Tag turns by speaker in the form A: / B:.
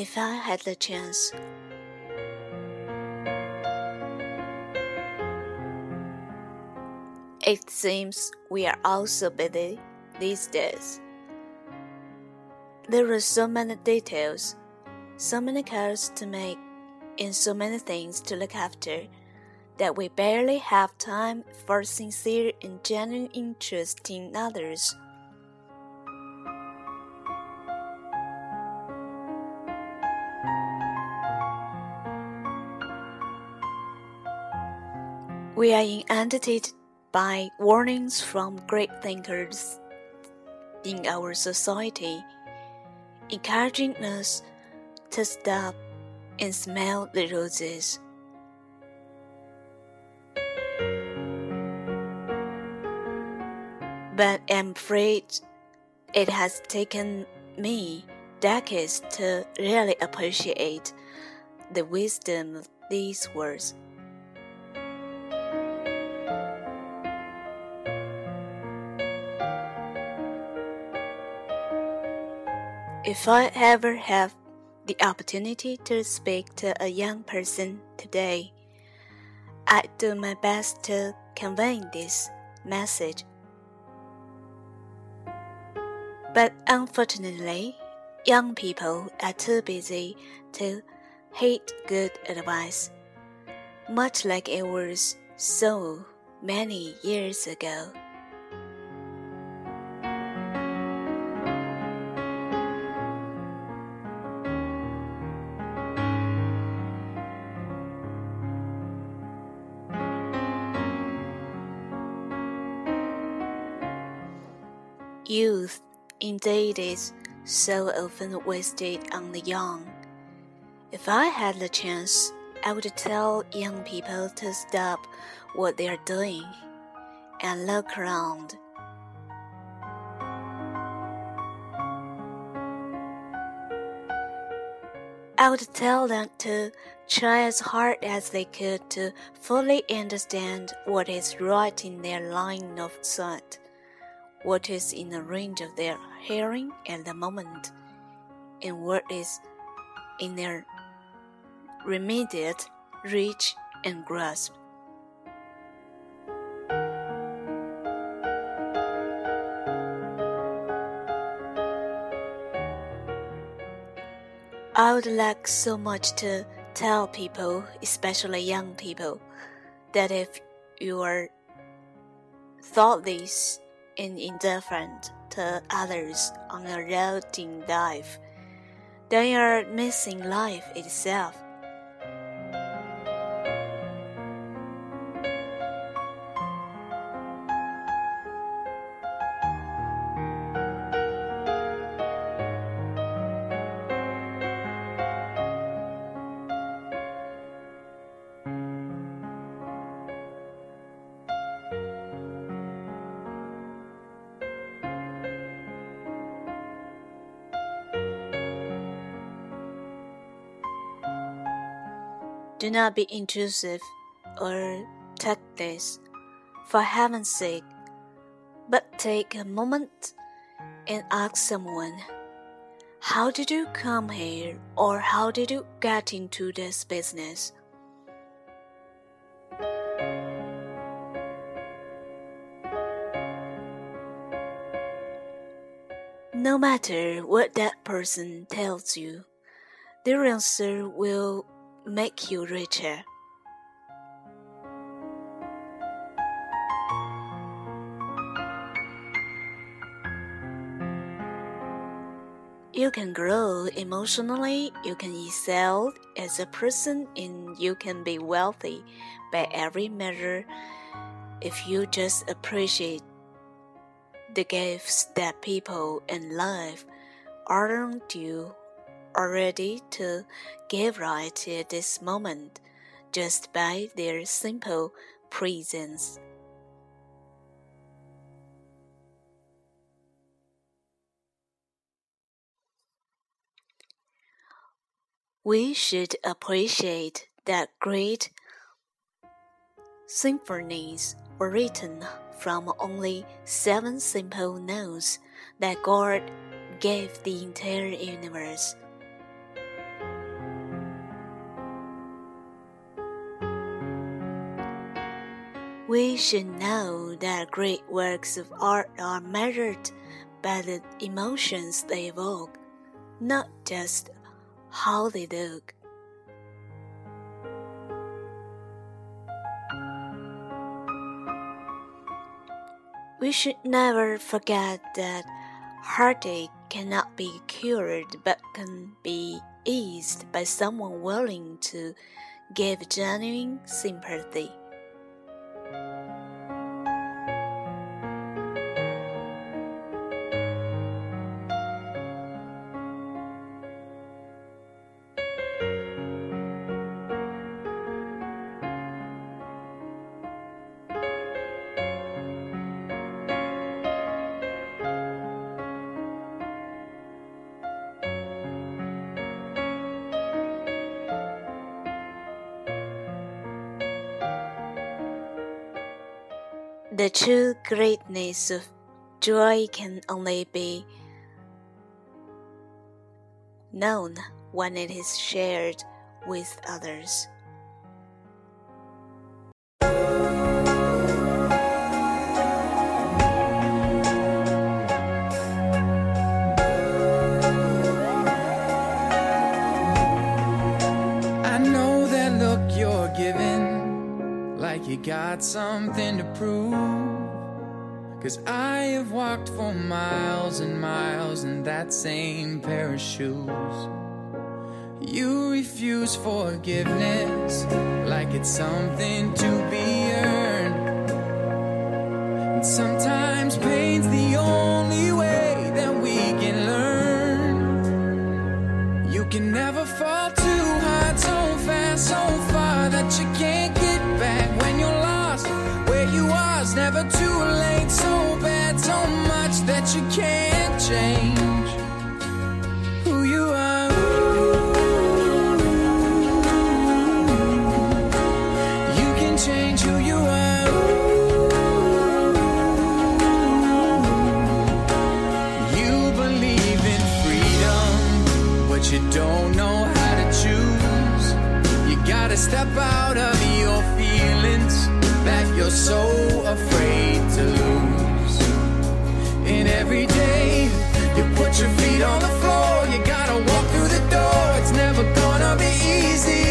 A: If I had the chance, it seems we are all so busy these days. There are so many details, so many calls to make, and so many things to look after that we barely have time for sincere and genuine interest in others. We are inundated by warnings from great thinkers in our society, encouraging us to stop and smell the roses. But I'm afraid it has taken me decades to really appreciate the wisdom of these words. If I ever have the opportunity to speak to a young person today, I do my best to convey this message. But unfortunately, young people are too busy to hate good advice, much like it was so many years ago. Youth, indeed, is so often wasted on the young. If I had the chance, I would tell young people to stop what they are doing and look around. I would tell them to try as hard as they could to fully understand what is right in their line of sight what is in the range of their hearing at the moment, and what is in their immediate reach and grasp. I would like so much to tell people, especially young people, that if you are thought this and indifferent to others on a road in life, They are missing life itself. Do not be intrusive or tactless, for heaven's sake, but take a moment and ask someone, How did you come here, or how did you get into this business? No matter what that person tells you, their answer will make you richer. You can grow emotionally, you can excel as a person, and you can be wealthy by every measure if you just appreciate the gifts that people and life aren't you are ready to give right at this moment just by their simple presence. We should appreciate that great symphonies were written from only seven simple notes that God gave the entire universe. We should know that great works of art are measured by the emotions they evoke, not just how they look. We should never forget that heartache cannot be cured but can be eased by someone willing to give genuine sympathy. The true greatness of joy can only be known when it is shared with others.
B: Got something to prove. Cause I have walked for miles and miles in that same pair of shoes. You refuse forgiveness like it's something to be earned. And sometimes pain's the only step out of your feelings that you're so afraid to lose. And every day you put your feet on the floor, you gotta walk through the door. It's never gonna be easy,